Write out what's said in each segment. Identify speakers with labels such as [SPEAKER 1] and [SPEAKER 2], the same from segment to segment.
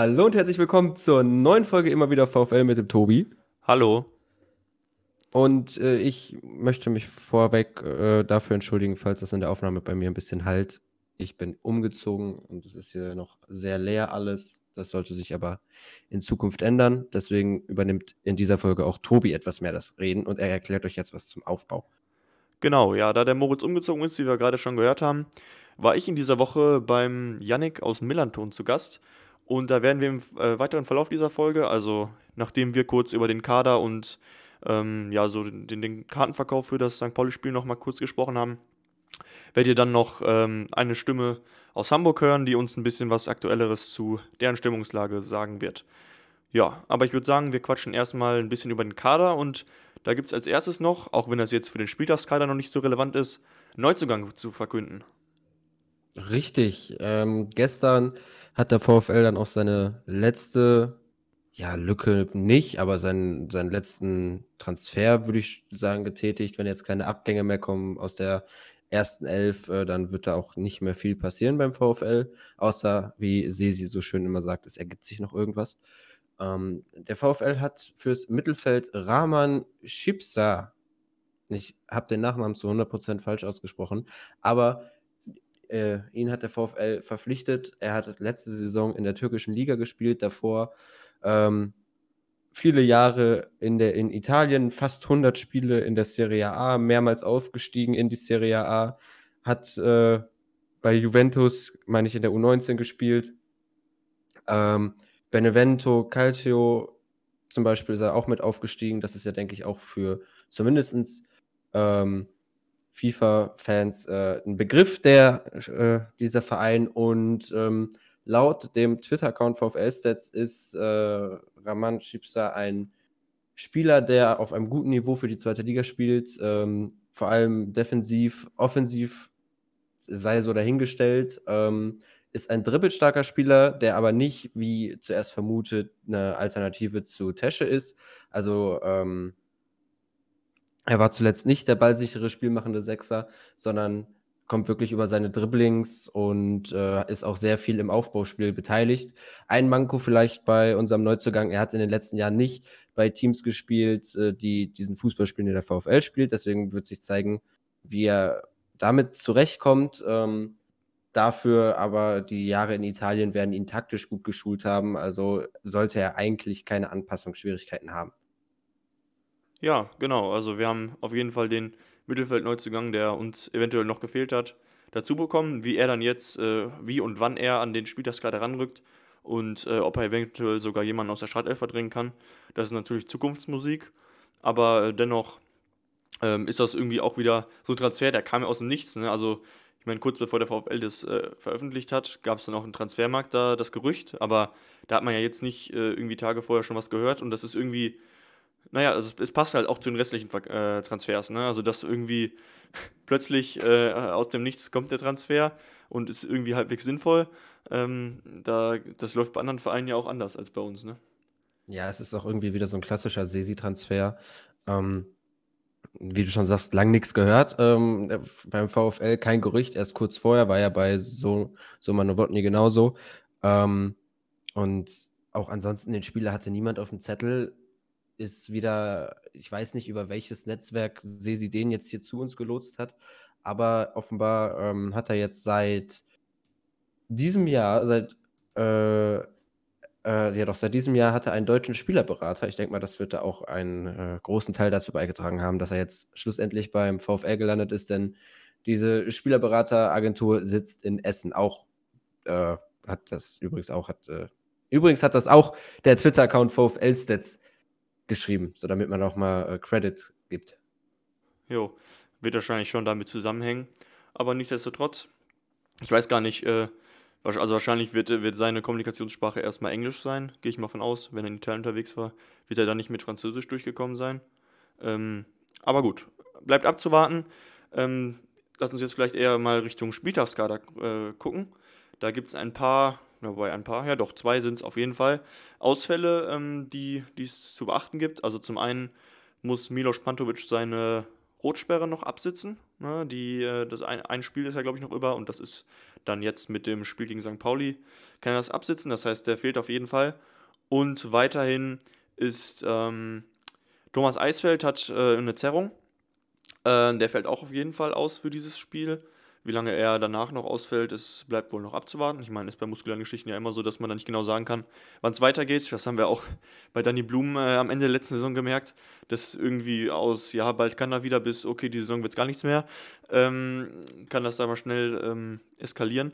[SPEAKER 1] Hallo und herzlich willkommen zur neuen Folge immer wieder VfL mit dem Tobi.
[SPEAKER 2] Hallo.
[SPEAKER 1] Und äh, ich möchte mich vorweg äh, dafür entschuldigen, falls das in der Aufnahme bei mir ein bisschen halt. Ich bin umgezogen und es ist hier noch sehr leer alles. Das sollte sich aber in Zukunft ändern. Deswegen übernimmt in dieser Folge auch Tobi etwas mehr das Reden und er erklärt euch jetzt was zum Aufbau.
[SPEAKER 2] Genau, ja, da der Moritz umgezogen ist, wie wir gerade schon gehört haben, war ich in dieser Woche beim Yannick aus Millanton zu Gast. Und da werden wir im äh, weiteren Verlauf dieser Folge, also nachdem wir kurz über den Kader und ähm, ja, so den, den, Kartenverkauf für das St. Pauli-Spiel nochmal kurz gesprochen haben, werdet ihr dann noch ähm, eine Stimme aus Hamburg hören, die uns ein bisschen was Aktuelleres zu deren Stimmungslage sagen wird. Ja, aber ich würde sagen, wir quatschen erstmal ein bisschen über den Kader und da gibt es als erstes noch, auch wenn das jetzt für den Spieltagskader noch nicht so relevant ist, Neuzugang zu verkünden.
[SPEAKER 1] Richtig. Ähm, gestern hat der VfL dann auch seine letzte, ja, Lücke nicht, aber seinen, seinen letzten Transfer, würde ich sagen, getätigt. Wenn jetzt keine Abgänge mehr kommen aus der ersten Elf, äh, dann wird da auch nicht mehr viel passieren beim VfL, außer, wie Sesi so schön immer sagt, es ergibt sich noch irgendwas. Ähm, der VfL hat fürs Mittelfeld Rahman Schipsa, ich habe den Nachnamen zu 100% falsch ausgesprochen, aber äh, ihn hat der VfL verpflichtet. Er hat letzte Saison in der türkischen Liga gespielt, davor ähm, viele Jahre in, der, in Italien, fast 100 Spiele in der Serie A, mehrmals aufgestiegen in die Serie A, hat äh, bei Juventus, meine ich, in der U19 gespielt. Ähm, Benevento, Calcio zum Beispiel ist er auch mit aufgestiegen. Das ist ja, denke ich, auch für zumindest ähm, FIFA-Fans äh, ein Begriff, der äh, dieser Verein und ähm, laut dem Twitter-Account VfL-Stats ist äh, Raman Schipsa ein Spieler, der auf einem guten Niveau für die zweite Liga spielt, ähm, vor allem defensiv, offensiv sei so dahingestellt. Ähm, ist ein dribbelstarker Spieler, der aber nicht, wie zuerst vermutet, eine Alternative zu Tesche ist. Also ähm, er war zuletzt nicht der ballsichere, spielmachende Sechser, sondern kommt wirklich über seine Dribblings und äh, ist auch sehr viel im Aufbauspiel beteiligt. Ein Manko vielleicht bei unserem Neuzugang, er hat in den letzten Jahren nicht bei Teams gespielt, äh, die diesen Fußball spielen, den der VfL spielt. Deswegen wird sich zeigen, wie er damit zurechtkommt. Ähm, dafür aber die Jahre in Italien werden ihn taktisch gut geschult haben. Also sollte er eigentlich keine Anpassungsschwierigkeiten haben.
[SPEAKER 2] Ja, genau. Also wir haben auf jeden Fall den Mittelfeld-Neuzugang, der uns eventuell noch gefehlt hat, dazu bekommen. Wie er dann jetzt, äh, wie und wann er an den Spieltagskader ranrückt und äh, ob er eventuell sogar jemanden aus der Startelf verdrängen kann, das ist natürlich Zukunftsmusik. Aber äh, dennoch ähm, ist das irgendwie auch wieder so ein Transfer, der kam ja aus dem Nichts. Ne? Also ich meine, kurz bevor der VfL das äh, veröffentlicht hat, gab es dann auch im Transfermarkt da das Gerücht, aber da hat man ja jetzt nicht äh, irgendwie Tage vorher schon was gehört und das ist irgendwie naja, also es, es, passt halt auch zu den restlichen äh, Transfers. Ne? Also, dass irgendwie plötzlich äh, aus dem Nichts kommt der Transfer und ist irgendwie halbwegs sinnvoll. Ähm, da, das läuft bei anderen Vereinen ja auch anders als bei uns. Ne?
[SPEAKER 1] Ja, es ist auch irgendwie wieder so ein klassischer Sesi-Transfer. Ähm, wie du schon sagst, lang nichts gehört. Ähm, beim VfL kein Gerücht, erst kurz vorher war ja bei so, so Manowotny genauso. Ähm, und auch ansonsten den Spieler hatte niemand auf dem Zettel ist wieder, ich weiß nicht, über welches Netzwerk Sesi den jetzt hier zu uns gelotst hat, aber offenbar ähm, hat er jetzt seit diesem Jahr, seit, äh, äh, ja doch, seit diesem Jahr hat er einen deutschen Spielerberater. Ich denke mal, das wird da auch einen äh, großen Teil dazu beigetragen haben, dass er jetzt schlussendlich beim VfL gelandet ist, denn diese Spielerberateragentur sitzt in Essen. Auch äh, hat das übrigens auch, hat, äh, übrigens hat das auch der Twitter-Account VfL Stats geschrieben, so damit man auch mal äh, Credit gibt.
[SPEAKER 2] Jo, wird wahrscheinlich schon damit zusammenhängen. Aber nichtsdestotrotz, ich weiß gar nicht, äh, also wahrscheinlich wird, wird seine Kommunikationssprache erstmal Englisch sein, gehe ich mal von aus. Wenn er in Italien unterwegs war, wird er dann nicht mit Französisch durchgekommen sein. Ähm, aber gut, bleibt abzuwarten. Ähm, lass uns jetzt vielleicht eher mal Richtung Spieltagskader äh, gucken. Da gibt es ein paar wobei ein paar, ja doch, zwei sind es auf jeden Fall. Ausfälle, ähm, die es zu beachten gibt. Also zum einen muss Milos Pantovic seine Rotsperre noch absitzen. Ne? Die, äh, das ein, ein Spiel ist ja, glaube ich, noch über und das ist dann jetzt mit dem Spiel gegen St. Pauli, kann er das absitzen. Das heißt, der fehlt auf jeden Fall. Und weiterhin ist ähm, Thomas Eisfeld hat äh, eine Zerrung. Äh, der fällt auch auf jeden Fall aus für dieses Spiel. Wie lange er danach noch ausfällt, ist, bleibt wohl noch abzuwarten. Ich meine, ist bei muskulären Geschichten ja immer so, dass man da nicht genau sagen kann, wann es weitergeht. Das haben wir auch bei Danny Blum äh, am Ende der letzten Saison gemerkt, dass irgendwie aus, ja, bald kann er wieder bis, okay, die Saison wird es gar nichts mehr, ähm, kann das da mal schnell ähm, eskalieren.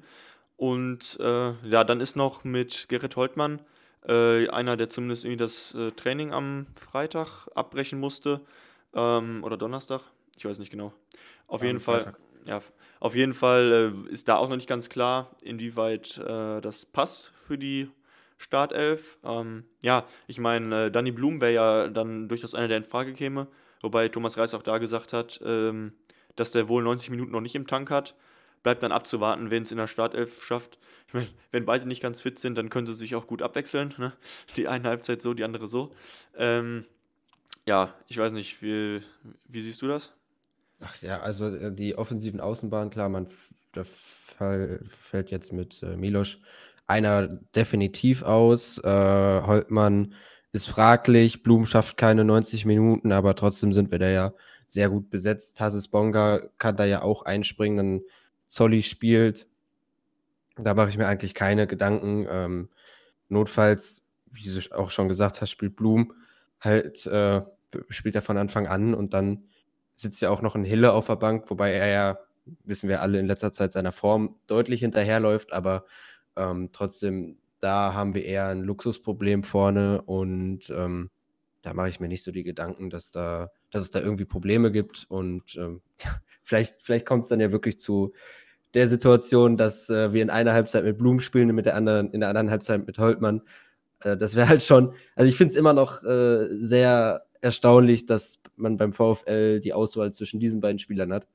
[SPEAKER 2] Und äh, ja, dann ist noch mit Gerrit Holtmann äh, einer, der zumindest irgendwie das äh, Training am Freitag abbrechen musste ähm, oder Donnerstag, ich weiß nicht genau. Auf jeden Fall, ja, auf jeden Fall äh, ist da auch noch nicht ganz klar, inwieweit äh, das passt für die Startelf. Ähm, ja, ich meine, äh, Danny Blum wäre ja dann durchaus einer, der in Frage käme, wobei Thomas Reis auch da gesagt hat, ähm, dass der wohl 90 Minuten noch nicht im Tank hat. Bleibt dann abzuwarten, wen es in der Startelf schafft. Ich meine, wenn beide nicht ganz fit sind, dann können sie sich auch gut abwechseln. Ne? Die eine Halbzeit so, die andere so. Ähm, ja, ich weiß nicht, wie, wie siehst du das?
[SPEAKER 1] Ach ja, also äh, die offensiven Außenbahnen, klar, man da fällt jetzt mit äh, Milosch einer definitiv aus. Äh, Holtmann ist fraglich, Blum schafft keine 90 Minuten, aber trotzdem sind wir da ja sehr gut besetzt. Tassis Bonga kann da ja auch einspringen, dann Zolli spielt. Da mache ich mir eigentlich keine Gedanken. Ähm, notfalls, wie du auch schon gesagt hast, spielt Blum halt, äh, spielt er von Anfang an und dann sitzt ja auch noch ein Hille auf der Bank, wobei er ja, wissen wir alle, in letzter Zeit seiner Form deutlich hinterherläuft, aber ähm, trotzdem, da haben wir eher ein Luxusproblem vorne und ähm, da mache ich mir nicht so die Gedanken, dass da, dass es da irgendwie Probleme gibt und ähm, vielleicht, vielleicht kommt es dann ja wirklich zu der Situation, dass äh, wir in einer Halbzeit mit Blum spielen und mit der anderen, in der anderen Halbzeit mit Holtmann. Äh, das wäre halt schon, also ich finde es immer noch äh, sehr erstaunlich, dass man beim VfL die Auswahl zwischen diesen beiden Spielern hat.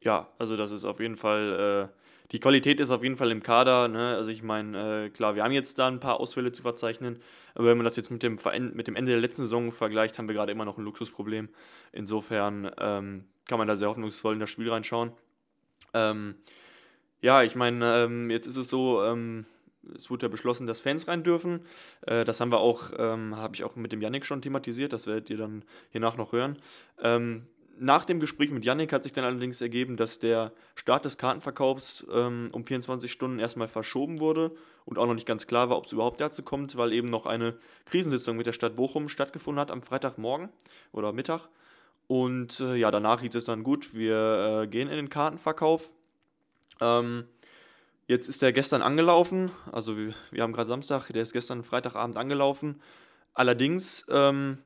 [SPEAKER 2] Ja, also das ist auf jeden Fall, äh, die Qualität ist auf jeden Fall im Kader. Ne? Also ich meine, äh, klar, wir haben jetzt da ein paar Ausfälle zu verzeichnen, aber wenn man das jetzt mit dem, mit dem Ende der letzten Saison vergleicht, haben wir gerade immer noch ein Luxusproblem. Insofern ähm, kann man da sehr hoffnungsvoll in das Spiel reinschauen. Ähm, ja, ich meine, ähm, jetzt ist es so, ähm, es wurde ja beschlossen, dass Fans rein dürfen. Äh, das haben wir auch, ähm, habe ich auch mit dem Yannick schon thematisiert, das werdet ihr dann hiernach noch hören. Ähm, nach dem Gespräch mit Yannick hat sich dann allerdings ergeben, dass der Start des Kartenverkaufs ähm, um 24 Stunden erstmal verschoben wurde und auch noch nicht ganz klar war, ob es überhaupt dazu kommt, weil eben noch eine Krisensitzung mit der Stadt Bochum stattgefunden hat am Freitagmorgen oder Mittag. Und äh, ja, danach hieß es dann gut, wir äh, gehen in den Kartenverkauf. Ähm, Jetzt ist er gestern angelaufen, also wir, wir haben gerade Samstag, der ist gestern Freitagabend angelaufen. Allerdings, ähm,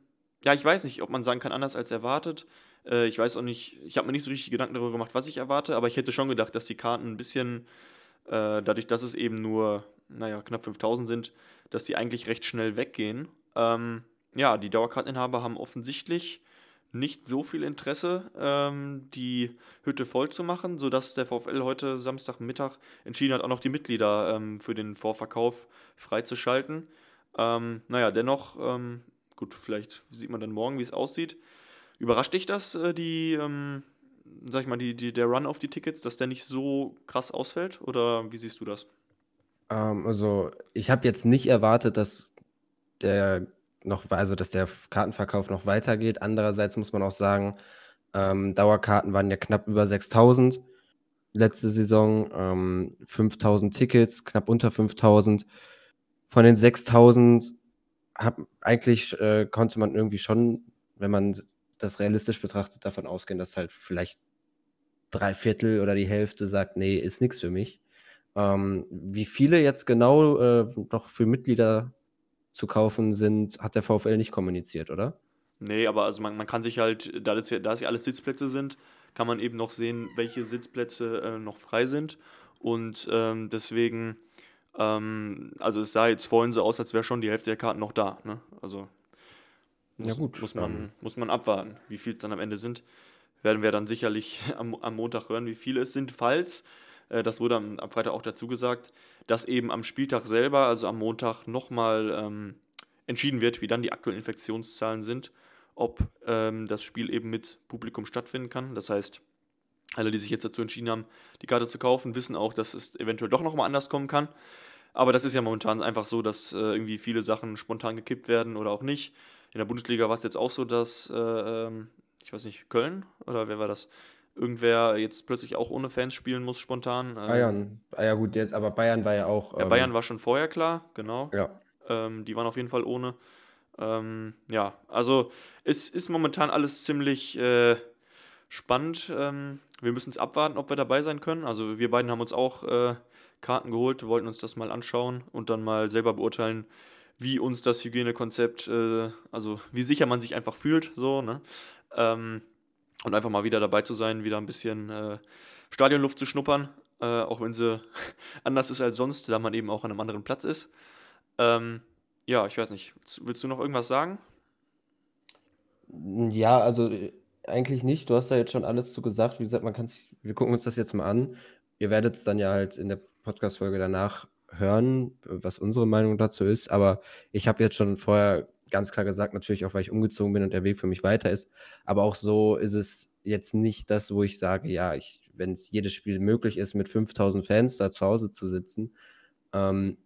[SPEAKER 2] ja, ich weiß nicht, ob man sagen kann, anders als erwartet. Äh, ich weiß auch nicht, ich habe mir nicht so richtig Gedanken darüber gemacht, was ich erwarte, aber ich hätte schon gedacht, dass die Karten ein bisschen, äh, dadurch, dass es eben nur, naja, knapp 5000 sind, dass die eigentlich recht schnell weggehen. Ähm, ja, die Dauerkarteninhaber haben offensichtlich nicht so viel Interesse, ähm, die Hütte voll zu machen, sodass der VfL heute Samstagmittag entschieden hat, auch noch die Mitglieder ähm, für den Vorverkauf freizuschalten. Ähm, naja, dennoch, ähm, gut, vielleicht sieht man dann morgen, wie es aussieht. Überrascht dich das, äh, die, ähm, sag ich mal, die, die, der Run auf die Tickets, dass der nicht so krass ausfällt? Oder wie siehst du das?
[SPEAKER 1] Ähm, also, ich habe jetzt nicht erwartet, dass der noch, also dass der Kartenverkauf noch weitergeht. Andererseits muss man auch sagen, ähm, Dauerkarten waren ja knapp über 6000 letzte Saison, ähm, 5000 Tickets, knapp unter 5000. Von den 6000 hab, eigentlich äh, konnte man irgendwie schon, wenn man das realistisch betrachtet, davon ausgehen, dass halt vielleicht drei Viertel oder die Hälfte sagt, nee, ist nichts für mich. Ähm, wie viele jetzt genau äh, noch für Mitglieder zu kaufen sind, hat der VfL nicht kommuniziert, oder?
[SPEAKER 2] Nee, aber also man, man kann sich halt, da das, ja, da es ja alles Sitzplätze sind, kann man eben noch sehen, welche Sitzplätze äh, noch frei sind. Und ähm, deswegen, ähm, also es sah jetzt vorhin so aus, als wäre schon die Hälfte der Karten noch da. Ne? Also muss, ja gut, muss, man, ähm. muss man abwarten, wie viel es dann am Ende sind. Werden wir dann sicherlich am, am Montag hören, wie viele es sind. Falls das wurde am, am, Freitag auch dazu gesagt, dass eben am Spieltag selber, also am Montag, nochmal ähm, entschieden wird, wie dann die aktuellen Infektionszahlen sind. ob ähm, das Spiel eben mit Publikum stattfinden kann. Das heißt, alle, die sich jetzt dazu entschieden haben, die Karte zu kaufen, wissen auch, dass es eventuell doch nochmal anders kommen kann. Aber das ist ja momentan einfach so, dass äh, irgendwie viele Sachen spontan gekippt werden oder auch nicht. In der Bundesliga war es jetzt auch so, dass, äh, ähm, ich weiß nicht, Köln oder wer war das? Irgendwer jetzt plötzlich auch ohne Fans spielen muss, spontan. Ähm,
[SPEAKER 1] Bayern. Ah ja, gut, jetzt, aber Bayern war ja auch.
[SPEAKER 2] Ja, Bayern ähm, war schon vorher klar, genau.
[SPEAKER 1] Ja.
[SPEAKER 2] Ähm, die waren auf jeden Fall ohne. Ähm, ja, also es ist momentan alles ziemlich äh, spannend. Ähm, wir müssen es abwarten, ob wir dabei sein können. Also wir beiden haben uns auch äh, Karten geholt, wollten uns das mal anschauen und dann mal selber beurteilen, wie uns das Hygienekonzept, äh, also wie sicher man sich einfach fühlt, so, ne? Ähm, und einfach mal wieder dabei zu sein, wieder ein bisschen äh, Stadionluft zu schnuppern, äh, auch wenn sie anders ist als sonst, da man eben auch an einem anderen Platz ist. Ähm, ja, ich weiß nicht, willst du noch irgendwas sagen?
[SPEAKER 1] Ja, also äh, eigentlich nicht. Du hast da jetzt schon alles zu gesagt. Wie gesagt, man kann wir gucken uns das jetzt mal an. Ihr werdet es dann ja halt in der Podcast-Folge danach hören, was unsere Meinung dazu ist. Aber ich habe jetzt schon vorher ganz klar gesagt, natürlich auch, weil ich umgezogen bin und der Weg für mich weiter ist. Aber auch so ist es jetzt nicht das, wo ich sage, ja, wenn es jedes Spiel möglich ist, mit 5000 Fans da zu Hause zu sitzen, ähm,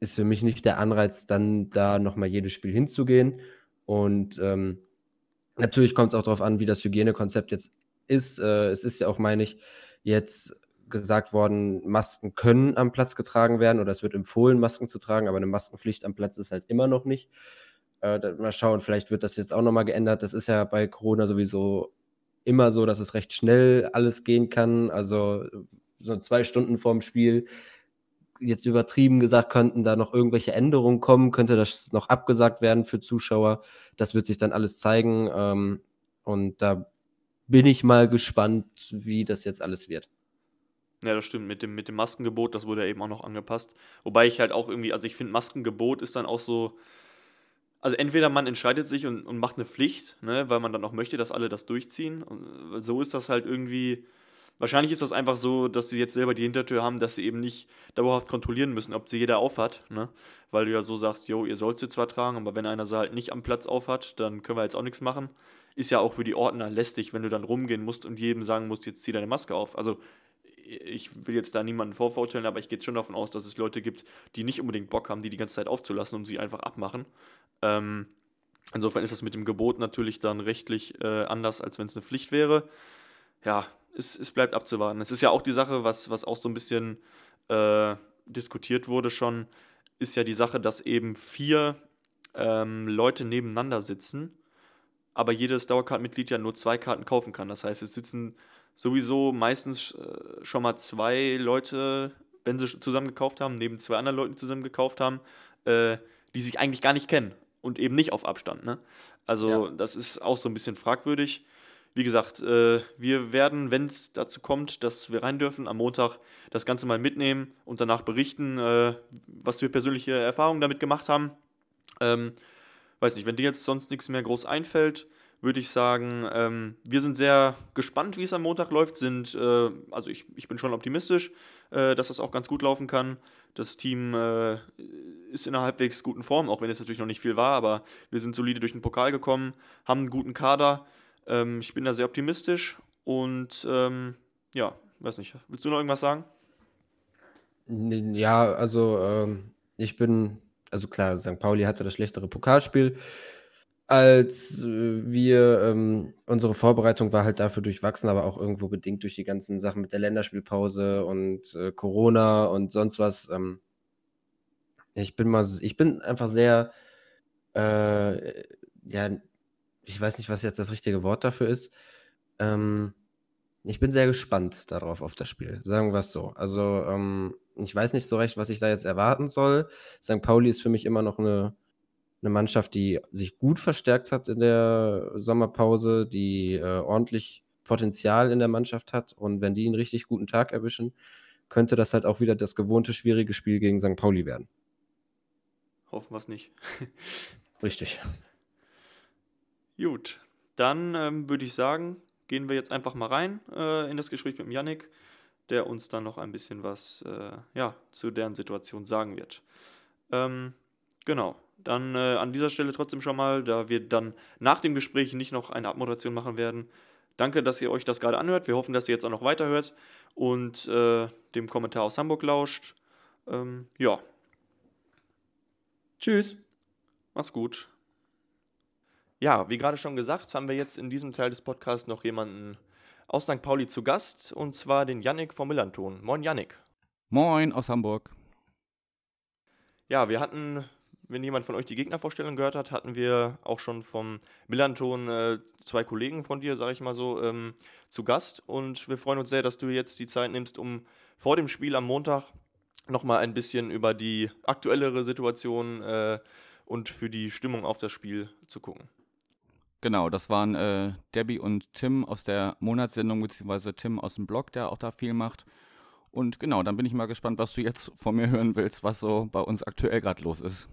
[SPEAKER 1] ist für mich nicht der Anreiz, dann da nochmal jedes Spiel hinzugehen. Und ähm, Natürlich kommt es auch darauf an, wie das Hygienekonzept jetzt ist. Äh, es ist ja auch, meine ich, jetzt gesagt worden, Masken können am Platz getragen werden oder es wird empfohlen, Masken zu tragen, aber eine Maskenpflicht am Platz ist halt immer noch nicht. Äh, mal schauen, vielleicht wird das jetzt auch nochmal geändert. Das ist ja bei Corona sowieso immer so, dass es recht schnell alles gehen kann. Also so zwei Stunden vorm Spiel jetzt übertrieben gesagt, könnten da noch irgendwelche Änderungen kommen, könnte das noch abgesagt werden für Zuschauer. Das wird sich dann alles zeigen. Ähm, und da bin ich mal gespannt, wie das jetzt alles wird.
[SPEAKER 2] Ja, das stimmt. Mit dem, mit dem Maskengebot, das wurde ja eben auch noch angepasst. Wobei ich halt auch irgendwie, also ich finde, Maskengebot ist dann auch so. Also entweder man entscheidet sich und, und macht eine Pflicht, ne, weil man dann auch möchte, dass alle das durchziehen. Und so ist das halt irgendwie Wahrscheinlich ist das einfach so, dass sie jetzt selber die Hintertür haben, dass sie eben nicht dauerhaft kontrollieren müssen, ob sie jeder aufhat, ne? Weil du ja so sagst, jo, ihr sollt sie zwar tragen, aber wenn einer sie halt nicht am Platz aufhat, dann können wir jetzt auch nichts machen. Ist ja auch für die Ordner lästig, wenn du dann rumgehen musst und jedem sagen musst, jetzt zieh deine Maske auf. Also ich will jetzt da niemanden vorverurteilen, aber ich gehe schon davon aus, dass es Leute gibt, die nicht unbedingt Bock haben, die die ganze Zeit aufzulassen und sie einfach abmachen. Ähm, insofern ist das mit dem Gebot natürlich dann rechtlich äh, anders, als wenn es eine Pflicht wäre. Ja, es, es bleibt abzuwarten. Es ist ja auch die Sache, was, was auch so ein bisschen äh, diskutiert wurde schon, ist ja die Sache, dass eben vier ähm, Leute nebeneinander sitzen, aber jedes Dauerkartenmitglied ja nur zwei Karten kaufen kann. Das heißt, es sitzen sowieso meistens äh, schon mal zwei Leute, wenn sie zusammen gekauft haben, neben zwei anderen Leuten zusammen gekauft haben, äh, die sich eigentlich gar nicht kennen und eben nicht auf Abstand. Ne? Also ja. das ist auch so ein bisschen fragwürdig wie gesagt, äh, wir werden, wenn es dazu kommt, dass wir rein dürfen, am Montag das Ganze mal mitnehmen und danach berichten, äh, was wir persönliche Erfahrungen damit gemacht haben. Ähm, weiß nicht, wenn dir jetzt sonst nichts mehr groß einfällt, würde ich sagen, ähm, wir sind sehr gespannt, wie es am Montag läuft. Sind, äh, also ich, ich bin schon optimistisch, äh, dass das auch ganz gut laufen kann. Das Team äh, ist in einer halbwegs guten Form, auch wenn es natürlich noch nicht viel war, aber wir sind solide durch den Pokal gekommen, haben einen guten Kader. Ähm, ich bin da sehr optimistisch und ähm, ja, weiß nicht. Willst du noch irgendwas sagen?
[SPEAKER 1] Ja, also ähm, ich bin, also klar, St. Pauli hatte das schlechtere Pokalspiel als äh, wir. Ähm, unsere Vorbereitung war halt dafür durchwachsen, aber auch irgendwo bedingt durch die ganzen Sachen mit der Länderspielpause und äh, Corona und sonst was. Ähm, ich bin mal, ich bin einfach sehr, äh, ja, ich weiß nicht, was jetzt das richtige Wort dafür ist. Ähm, ich bin sehr gespannt darauf, auf das Spiel. Sagen wir es so. Also, ähm, ich weiß nicht so recht, was ich da jetzt erwarten soll. St. Pauli ist für mich immer noch eine, eine Mannschaft, die sich gut verstärkt hat in der Sommerpause, die äh, ordentlich Potenzial in der Mannschaft hat. Und wenn die einen richtig guten Tag erwischen, könnte das halt auch wieder das gewohnte schwierige Spiel gegen St. Pauli werden.
[SPEAKER 2] Hoffen wir es nicht.
[SPEAKER 1] Richtig.
[SPEAKER 2] Gut, dann ähm, würde ich sagen, gehen wir jetzt einfach mal rein äh, in das Gespräch mit dem Yannick, der uns dann noch ein bisschen was äh, ja, zu deren Situation sagen wird. Ähm, Genau. Dann äh, an dieser Stelle trotzdem schon mal, da wir dann nach dem Gespräch nicht noch eine Abmoderation machen werden. Danke, dass ihr euch das gerade anhört. Wir hoffen, dass ihr jetzt auch noch weiterhört und äh, dem Kommentar aus Hamburg lauscht. Ähm, ja.
[SPEAKER 1] Tschüss.
[SPEAKER 2] Mach's gut. Ja, wie gerade schon gesagt, haben wir jetzt in diesem Teil des Podcasts noch jemanden aus St. Pauli zu Gast, und zwar den Yannick vom Millanton. Moin, Yannick.
[SPEAKER 3] Moin aus Hamburg.
[SPEAKER 2] Ja, wir hatten, wenn jemand von euch die Gegnervorstellung gehört hat, hatten wir auch schon vom Millanton äh, zwei Kollegen von dir, sage ich mal so, ähm, zu Gast. Und wir freuen uns sehr, dass du jetzt die Zeit nimmst, um vor dem Spiel am Montag nochmal ein bisschen über die aktuellere Situation äh, und für die Stimmung auf das Spiel zu gucken.
[SPEAKER 3] Genau, das waren äh, Debbie und Tim aus der Monatssendung, beziehungsweise Tim aus dem Blog, der auch da viel macht. Und genau, dann bin ich mal gespannt, was du jetzt von mir hören willst, was so bei uns aktuell gerade los ist.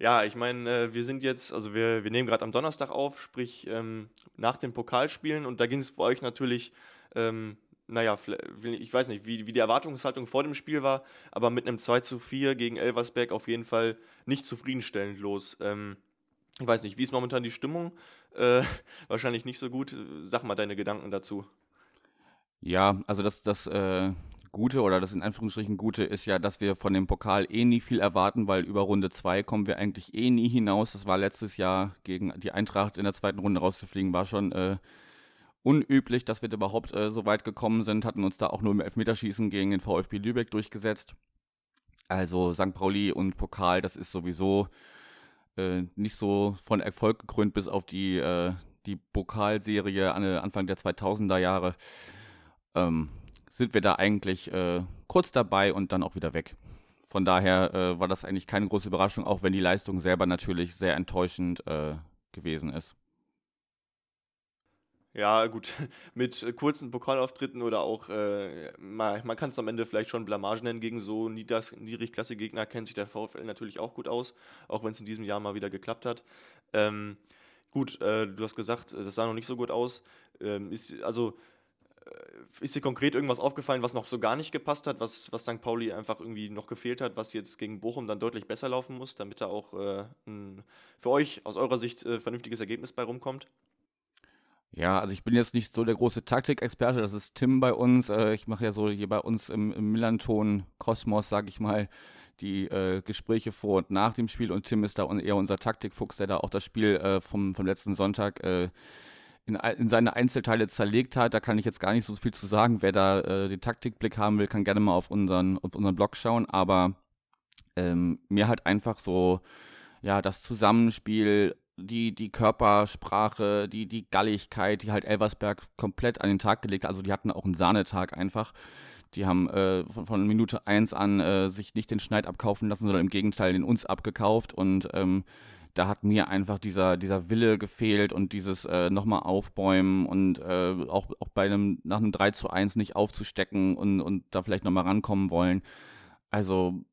[SPEAKER 2] Ja, ich meine, äh, wir sind jetzt, also wir, wir nehmen gerade am Donnerstag auf, sprich ähm, nach den Pokalspielen und da ging es bei euch natürlich, ähm, naja, ich weiß nicht, wie, wie die Erwartungshaltung vor dem Spiel war, aber mit einem 2 zu 4 gegen Elversberg auf jeden Fall nicht zufriedenstellend los. Ähm, ich weiß nicht, wie ist momentan die Stimmung? Äh, wahrscheinlich nicht so gut. Sag mal deine Gedanken dazu.
[SPEAKER 3] Ja, also das, das äh, Gute oder das in Anführungsstrichen Gute ist ja, dass wir von dem Pokal eh nie viel erwarten, weil über Runde 2 kommen wir eigentlich eh nie hinaus. Das war letztes Jahr gegen die Eintracht in der zweiten Runde rauszufliegen, war schon äh, unüblich, dass wir überhaupt äh, so weit gekommen sind, hatten uns da auch nur im Elfmeterschießen gegen den VfB Lübeck durchgesetzt. Also St. Pauli und Pokal, das ist sowieso äh, nicht so von Erfolg gekrönt bis auf die, äh, die Pokalserie an, Anfang der 2000er Jahre. Ähm, sind wir da eigentlich äh, kurz dabei und dann auch wieder weg. Von daher äh, war das eigentlich keine große Überraschung, auch wenn die Leistung selber natürlich sehr enttäuschend äh, gewesen ist.
[SPEAKER 2] Ja, gut, mit kurzen Pokalauftritten oder auch, äh, man, man kann es am Ende vielleicht schon Blamage nennen, gegen so niedrigklassige Gegner kennt sich der VfL natürlich auch gut aus, auch wenn es in diesem Jahr mal wieder geklappt hat. Ähm, gut, äh, du hast gesagt, das sah noch nicht so gut aus. Ähm, ist, also, ist dir konkret irgendwas aufgefallen, was noch so gar nicht gepasst hat, was, was St. Pauli einfach irgendwie noch gefehlt hat, was jetzt gegen Bochum dann deutlich besser laufen muss, damit da auch äh, ein, für euch aus eurer Sicht äh, vernünftiges Ergebnis bei rumkommt?
[SPEAKER 3] Ja, also ich bin jetzt nicht so der große Taktikexperte, das ist Tim bei uns. Äh, ich mache ja so hier bei uns im, im Millanton Kosmos, sage ich mal, die äh, Gespräche vor und nach dem Spiel und Tim ist da eher unser Taktikfuchs, der da auch das Spiel äh, vom, vom letzten Sonntag äh, in, in, seine Einzelteile zerlegt hat. Da kann ich jetzt gar nicht so viel zu sagen. Wer da äh, den Taktikblick haben will, kann gerne mal auf unseren, auf unseren Blog schauen. Aber ähm, mir halt einfach so, ja, das Zusammenspiel die, die Körpersprache, die, die Galligkeit, die halt Elversberg komplett an den Tag gelegt hat. Also die hatten auch einen Sahnetag einfach. Die haben äh, von, von, Minute 1 an äh, sich nicht den Schneid abkaufen lassen, sondern im Gegenteil den uns abgekauft. Und ähm, da hat mir einfach dieser, dieser Wille gefehlt und dieses äh, nochmal aufbäumen und äh, auch, auch bei einem, nach einem 3 zu 1 nicht aufzustecken und, und da vielleicht nochmal rankommen wollen. Also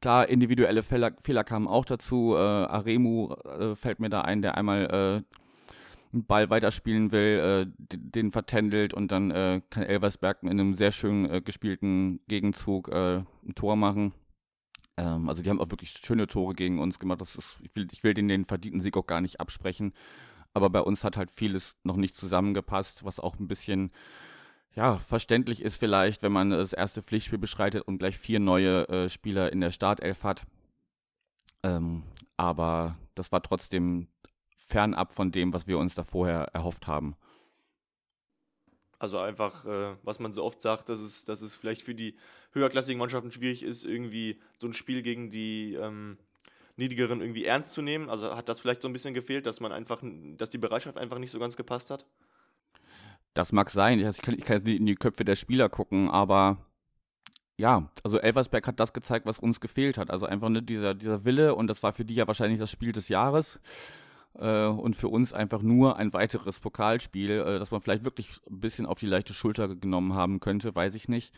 [SPEAKER 3] klar, individuelle Fehler, Fehler kamen auch dazu. Äh, Aremu äh, fällt mir da ein, der einmal äh, einen Ball weiterspielen will, äh, den, vertändelt und dann äh, kann Elversberg in einem sehr schön gespielten Gegenzug ein Tor machen. Ähm, also die haben auch wirklich schöne Tore gegen uns gemacht. Das ist, ich, will, ich will denen den verdienten Sieg auch gar nicht absprechen. Aber bei uns hat halt vieles noch nicht zusammengepasst, was auch ein bisschen ja, verständlich ist vielleicht, wenn man das erste Pflichtspiel beschreitet und gleich vier neue äh, Spieler in der Startelf hat. Ähm, aber das war trotzdem fernab von dem, was wir uns da vorher erhofft haben.
[SPEAKER 2] Also einfach, äh, was man so oft sagt, dass es, dass es vielleicht für die höherklassigen Mannschaften schwierig ist, irgendwie so ein Spiel gegen die ähm, niedrigeren irgendwie ernst zu nehmen. Also hat das vielleicht so ein bisschen gefehlt, dass man einfach, dass die Bereitschaft einfach nicht so ganz gepasst hat?
[SPEAKER 3] Das mag sein. Ich kann, ich kann jetzt nicht in die Köpfe der Spieler gucken, aber ja, also Elversberg hat das gezeigt, was uns gefehlt hat. Also einfach ne, dieser, dieser Wille und das war für die ja wahrscheinlich das Spiel des Jahres. Äh, und für uns einfach nur ein weiteres Pokalspiel, äh, das man vielleicht wirklich ein bisschen auf die leichte Schulter genommen haben könnte, weiß ich nicht.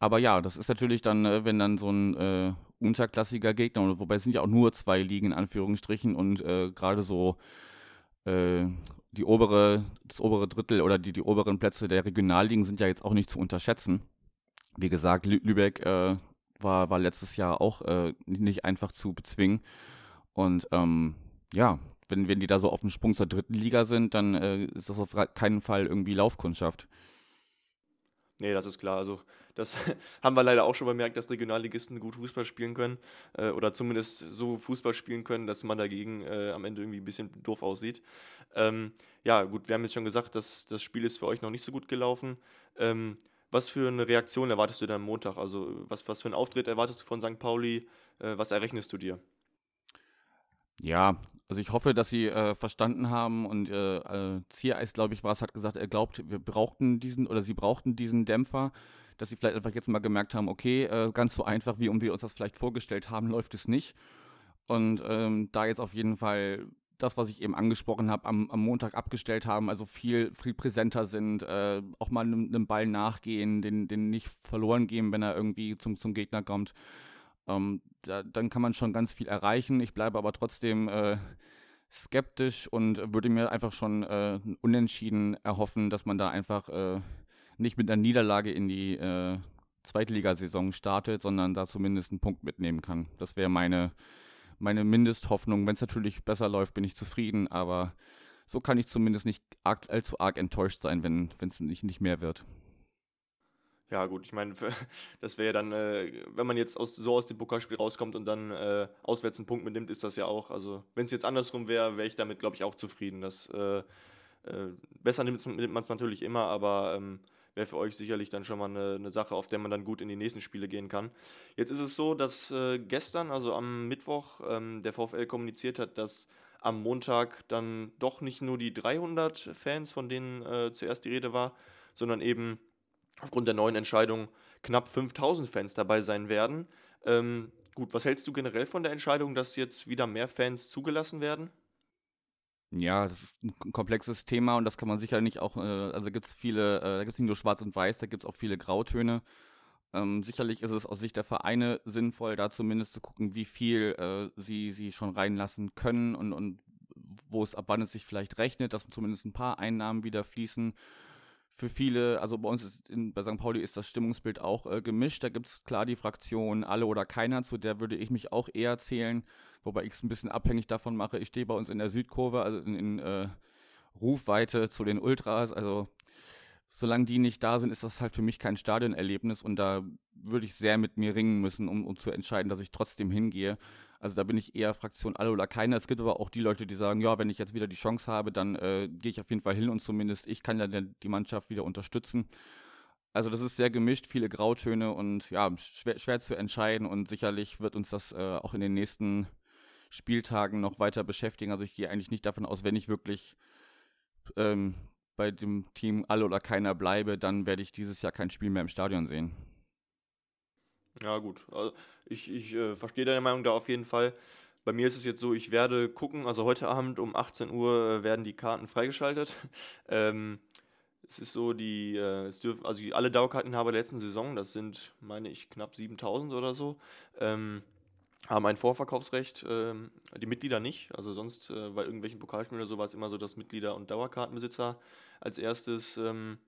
[SPEAKER 3] Aber ja, das ist natürlich dann, äh, wenn dann so ein äh, unterklassiger Gegner, wobei es sind ja auch nur zwei Ligen in Anführungsstrichen und äh, gerade so äh, die obere, das obere Drittel oder die, die oberen Plätze der Regionalligen sind ja jetzt auch nicht zu unterschätzen. Wie gesagt, Lü Lübeck äh, war, war letztes Jahr auch äh, nicht einfach zu bezwingen. Und ähm, ja, wenn, wenn die da so auf dem Sprung zur dritten Liga sind, dann äh, ist das auf keinen Fall irgendwie Laufkundschaft.
[SPEAKER 2] Nee, das ist klar. Also, das haben wir leider auch schon bemerkt, dass Regionalligisten gut Fußball spielen können. Äh, oder zumindest so Fußball spielen können, dass man dagegen äh, am Ende irgendwie ein bisschen doof aussieht. Ähm, ja, gut, wir haben jetzt schon gesagt, dass das Spiel ist für euch noch nicht so gut gelaufen. Ähm, was für eine Reaktion erwartest du dann am Montag? Also, was, was für einen Auftritt erwartest du von St. Pauli? Äh, was errechnest du dir?
[SPEAKER 3] Ja, also ich hoffe, dass sie äh, verstanden haben und äh, äh, Ziereis, glaube ich, war es, hat gesagt, er glaubt, wir brauchten diesen oder sie brauchten diesen Dämpfer, dass sie vielleicht einfach jetzt mal gemerkt haben, okay, äh, ganz so einfach, wie um wir uns das vielleicht vorgestellt haben, läuft es nicht. Und ähm, da jetzt auf jeden Fall das, was ich eben angesprochen habe, am, am Montag abgestellt haben, also viel, viel präsenter sind, äh, auch mal einem, Ball nachgehen, den, den nicht verloren geben, wenn er irgendwie zum, zum Gegner kommt. Ähm, da, dann kann man schon ganz viel erreichen. Ich bleibe aber trotzdem äh, skeptisch und würde mir einfach schon äh, unentschieden erhoffen, dass man da einfach äh, nicht mit einer Niederlage in die äh, Zweitligasaison startet, sondern da zumindest einen Punkt mitnehmen kann. Das wäre meine, meine Mindesthoffnung. Wenn es natürlich besser läuft, bin ich zufrieden, aber so kann ich zumindest nicht arg, allzu arg enttäuscht sein, wenn es nicht, nicht mehr wird.
[SPEAKER 2] Ja, gut, ich meine, das wäre ja dann, äh, wenn man jetzt aus, so aus dem Pokalspiel rauskommt und dann äh, auswärts einen Punkt mitnimmt, ist das ja auch. Also, wenn es jetzt andersrum wäre, wäre ich damit, glaube ich, auch zufrieden. Das, äh, äh besser nimmt, man es natürlich immer, aber ähm, wäre für euch sicherlich dann schon mal eine, eine, Sache, auf der man dann gut in die nächsten Spiele gehen kann. Jetzt ist es so, dass äh, gestern, also am Mittwoch, ähm, der VfL kommuniziert hat, dass am Montag dann doch nicht nur die 300 Fans, von denen äh, zuerst die Rede war, sondern eben aufgrund der neuen Entscheidung knapp 5000 Fans dabei sein werden. Ähm, gut, was hältst du generell von der Entscheidung, dass jetzt wieder mehr Fans zugelassen werden?
[SPEAKER 3] Ja, das ist ein komplexes Thema und das kann man sicher nicht auch, äh, also gibt es viele, äh, da gibt es nicht nur Schwarz und Weiß, da gibt es auch viele Grautöne. Ähm, sicherlich ist es aus Sicht der Vereine sinnvoll, da zumindest zu gucken, wie viel äh, sie, sie schon reinlassen können und, und wo es ab wann es sich vielleicht rechnet, dass zumindest ein paar Einnahmen wieder fließen für viele, also bei uns in, bei St. Pauli ist das Stimmungsbild auch äh, gemischt. Da gibt es klar die Fraktion alle oder keiner, zu der würde ich mich auch eher zählen, wobei ich es ein bisschen abhängig davon mache. Ich stehe bei uns in der Südkurve, also in, in äh, Rufweite zu den Ultras. Also solange die nicht da sind, ist das halt für mich kein Stadionerlebnis und da würde ich sehr mit mir ringen müssen, um, um zu entscheiden, dass ich trotzdem hingehe. Also da bin ich eher Fraktion alle oder keiner. Es gibt aber auch die Leute, die sagen, ja, wenn ich jetzt wieder die Chance habe, dann äh, gehe ich auf jeden Fall hin und zumindest ich kann ja die Mannschaft wieder unterstützen. Also das ist sehr gemischt, viele Grautöne und ja, schwer, schwer zu entscheiden und sicherlich wird uns das äh, auch in den nächsten Spieltagen noch weiter beschäftigen. Also ich gehe eigentlich nicht davon aus, wenn ich wirklich ähm, bei dem Team alle oder keiner bleibe, dann werde ich dieses Jahr kein Spiel mehr im Stadion sehen.
[SPEAKER 2] Ja, gut. Also ich ich äh, verstehe deine Meinung da auf jeden Fall. Bei mir ist es jetzt so, ich werde gucken, also heute Abend um 18 Uhr äh, werden die Karten freigeschaltet. Ähm, es ist so, die, äh, es dürfen, also alle Dauerkartenhaber der letzten Saison, das sind, meine ich, knapp 7000 oder so, ähm, haben ein Vorverkaufsrecht, ähm, die Mitglieder nicht. Also sonst äh, bei irgendwelchen Pokalspielen oder so war es immer so, dass Mitglieder und Dauerkartenbesitzer als erstes ähm,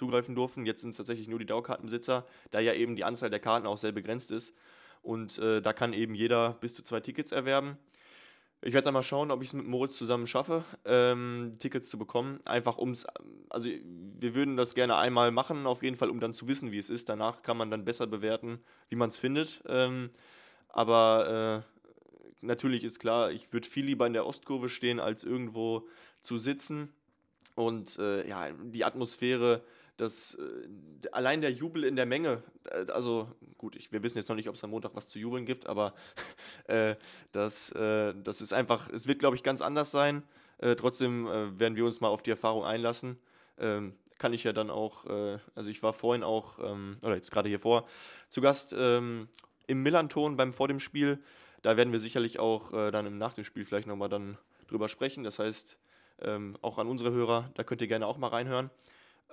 [SPEAKER 2] zugreifen durften. Jetzt sind es tatsächlich nur die Dauerkartenbesitzer, da ja eben die Anzahl der Karten auch sehr begrenzt ist. Und äh, da kann eben jeder bis zu zwei Tickets erwerben. Ich werde dann mal schauen, ob ich es mit Moritz zusammen schaffe, ähm, Tickets zu bekommen. Einfach ums, also wir würden das gerne einmal machen, auf jeden Fall, um dann zu wissen, wie es ist. Danach kann man dann besser bewerten, wie man es findet. Ähm, aber äh, natürlich ist klar, ich würde viel lieber in der Ostkurve stehen, als irgendwo zu sitzen. Und äh, ja, die Atmosphäre dass äh, allein der Jubel in der Menge, äh, also gut, ich, wir wissen jetzt noch nicht, ob es am Montag was zu jubeln gibt, aber äh, das, äh, das ist einfach, es wird, glaube ich, ganz anders sein. Äh, trotzdem äh, werden wir uns mal auf die Erfahrung einlassen. Ähm, kann ich ja dann auch, also ich war vorhin auch, ähm, oder jetzt gerade hier vor, zu Gast ähm, im Millanton beim vor dem Spiel. Da werden wir sicherlich auch dann im Nach dem Spiel vielleicht nochmal dann drüber sprechen. Das heißt, ähm, auch an unsere Hörer, da könnt ihr gerne auch mal reinhören.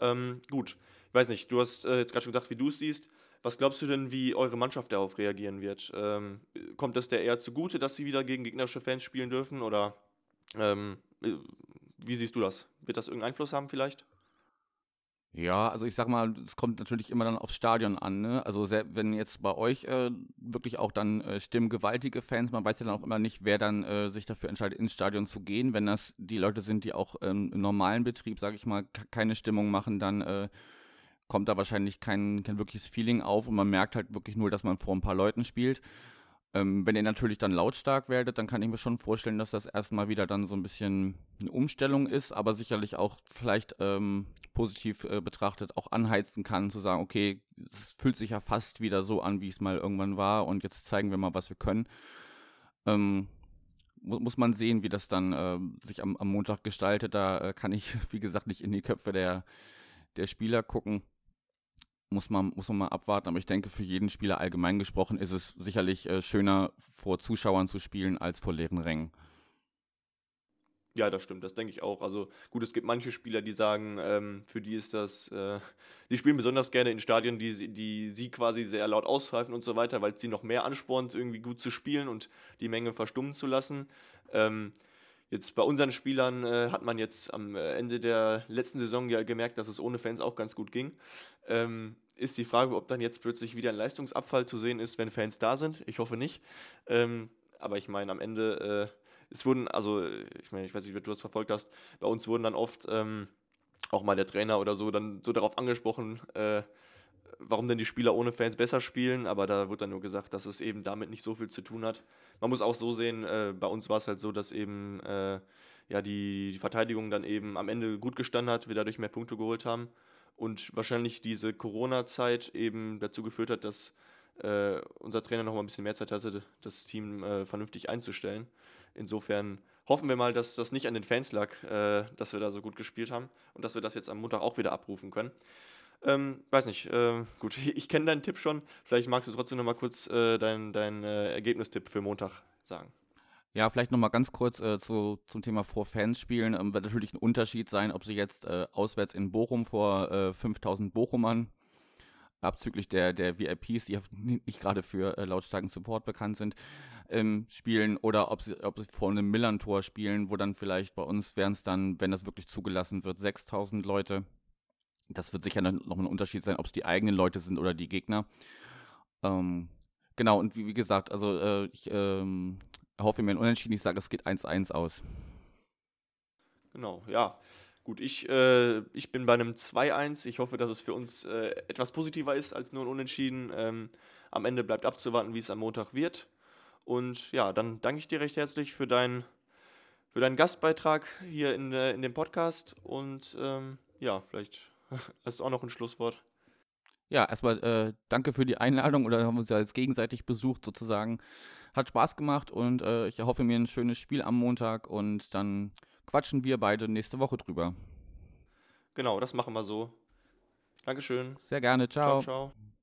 [SPEAKER 2] Ähm, gut, ich weiß nicht, du hast äh, jetzt gerade schon gesagt, wie du es siehst. Was glaubst du denn, wie eure Mannschaft darauf reagieren wird? Ähm, kommt es der eher zugute, dass sie wieder gegen gegnerische Fans spielen dürfen? Oder ähm, äh, wie siehst du das? Wird das irgendeinen Einfluss haben vielleicht?
[SPEAKER 3] Ja, also ich sag mal, es kommt natürlich immer dann aufs Stadion an. Ne? Also wenn jetzt bei euch äh, wirklich auch dann äh, stimmgewaltige Fans, man weiß ja dann auch immer nicht, wer dann äh, sich dafür entscheidet, ins Stadion zu gehen. Wenn das die Leute sind, die auch ähm, im normalen Betrieb, sage ich mal, keine Stimmung machen, dann äh, kommt da wahrscheinlich kein, kein wirkliches Feeling auf und man merkt halt wirklich nur, dass man vor ein paar Leuten spielt. Ähm, wenn ihr natürlich dann lautstark werdet, dann kann ich mir schon vorstellen, dass das erstmal wieder dann so ein bisschen eine Umstellung ist, aber sicherlich auch vielleicht ähm, positiv äh, betrachtet auch anheizen kann, zu sagen, okay, es fühlt sich ja fast wieder so an, wie es mal irgendwann war und jetzt zeigen wir mal, was wir können. Ähm, mu muss man sehen, wie das dann äh, sich am, am, Montag gestaltet. Da äh, kann ich, wie gesagt, nicht in die Köpfe der, der Spieler gucken muss man, muss man mal abwarten. Aber ich denke, für jeden Spieler allgemein gesprochen ist es sicherlich äh, schöner, vor Zuschauern zu spielen, als vor leeren Rängen.
[SPEAKER 2] Ja, das stimmt, das denke ich auch. Also gut, es gibt manche Spieler, die sagen, ähm, für die ist das, äh, die spielen besonders gerne in Stadien, die, die sie quasi sehr laut auspfeifen und so weiter, weil es sie noch mehr anspornt, irgendwie gut zu spielen und die Menge verstummen zu lassen. Ähm, jetzt bei unseren Spielern äh, hat man jetzt am Ende der letzten Saison ja gemerkt, dass es ohne Fans auch ganz gut ging. Ähm, ist die Frage, ob dann jetzt plötzlich wieder ein Leistungsabfall zu sehen ist, wenn Fans da sind. Ich hoffe nicht. Ähm, aber ich meine, am Ende, äh, es wurden, also ich meine, ich weiß nicht, wie du das verfolgt hast, bei uns wurden dann oft ähm, auch mal der Trainer oder so dann so darauf angesprochen, äh, warum denn die Spieler ohne Fans besser spielen, aber da wird dann nur gesagt, dass es eben damit nicht so viel zu tun hat. Man muss auch so sehen, äh, bei uns war es halt so, dass eben äh, ja, die, die Verteidigung dann eben am Ende gut gestanden hat, wir dadurch mehr Punkte geholt haben und wahrscheinlich diese Corona-Zeit eben dazu geführt hat, dass äh, unser Trainer noch mal ein bisschen mehr Zeit hatte, das Team äh, vernünftig einzustellen. Insofern hoffen wir mal, dass das nicht an den Fans lag, äh, dass wir da so gut gespielt haben und dass wir das jetzt am Montag auch wieder abrufen können. Ähm, weiß nicht, äh, gut, ich kenne deinen Tipp schon. Vielleicht magst du trotzdem noch mal kurz äh, deinen dein, äh, Ergebnistipp für Montag sagen.
[SPEAKER 3] Ja, vielleicht nochmal ganz kurz äh, zu, zum Thema vor Fans spielen. Ähm, wird natürlich ein Unterschied sein, ob sie jetzt äh, auswärts in Bochum vor äh, 5000 Bochumern, abzüglich der, der VIPs, die nicht gerade für äh, lautstarken Support bekannt sind, ähm, spielen oder ob sie, ob sie vor einem Millantor spielen, wo dann vielleicht bei uns wären es dann, wenn das wirklich zugelassen wird, 6000 Leute. Das wird sicher noch ein Unterschied sein, ob es die eigenen Leute sind oder die Gegner. Ähm, genau, und wie, wie gesagt, also äh, ich ähm, hoffe mir ein Unentschieden. Ich sage, es geht 1-1 aus.
[SPEAKER 2] Genau, ja. Gut, ich, äh, ich bin bei einem 2-1. Ich hoffe, dass es für uns äh, etwas positiver ist als nur ein Unentschieden. Ähm, am Ende bleibt abzuwarten, wie es am Montag wird. Und ja, dann danke ich dir recht herzlich für, dein, für deinen Gastbeitrag hier in, äh, in dem Podcast. Und ähm, ja, vielleicht hast du auch noch ein Schlusswort.
[SPEAKER 3] Ja, erstmal äh, danke für die Einladung oder haben wir uns ja jetzt gegenseitig besucht sozusagen. Hat Spaß gemacht und äh, ich erhoffe mir ein schönes Spiel am Montag und dann quatschen wir beide nächste Woche drüber.
[SPEAKER 2] Genau, das machen wir so. Dankeschön.
[SPEAKER 3] Sehr gerne. Ciao. Ciao, ciao.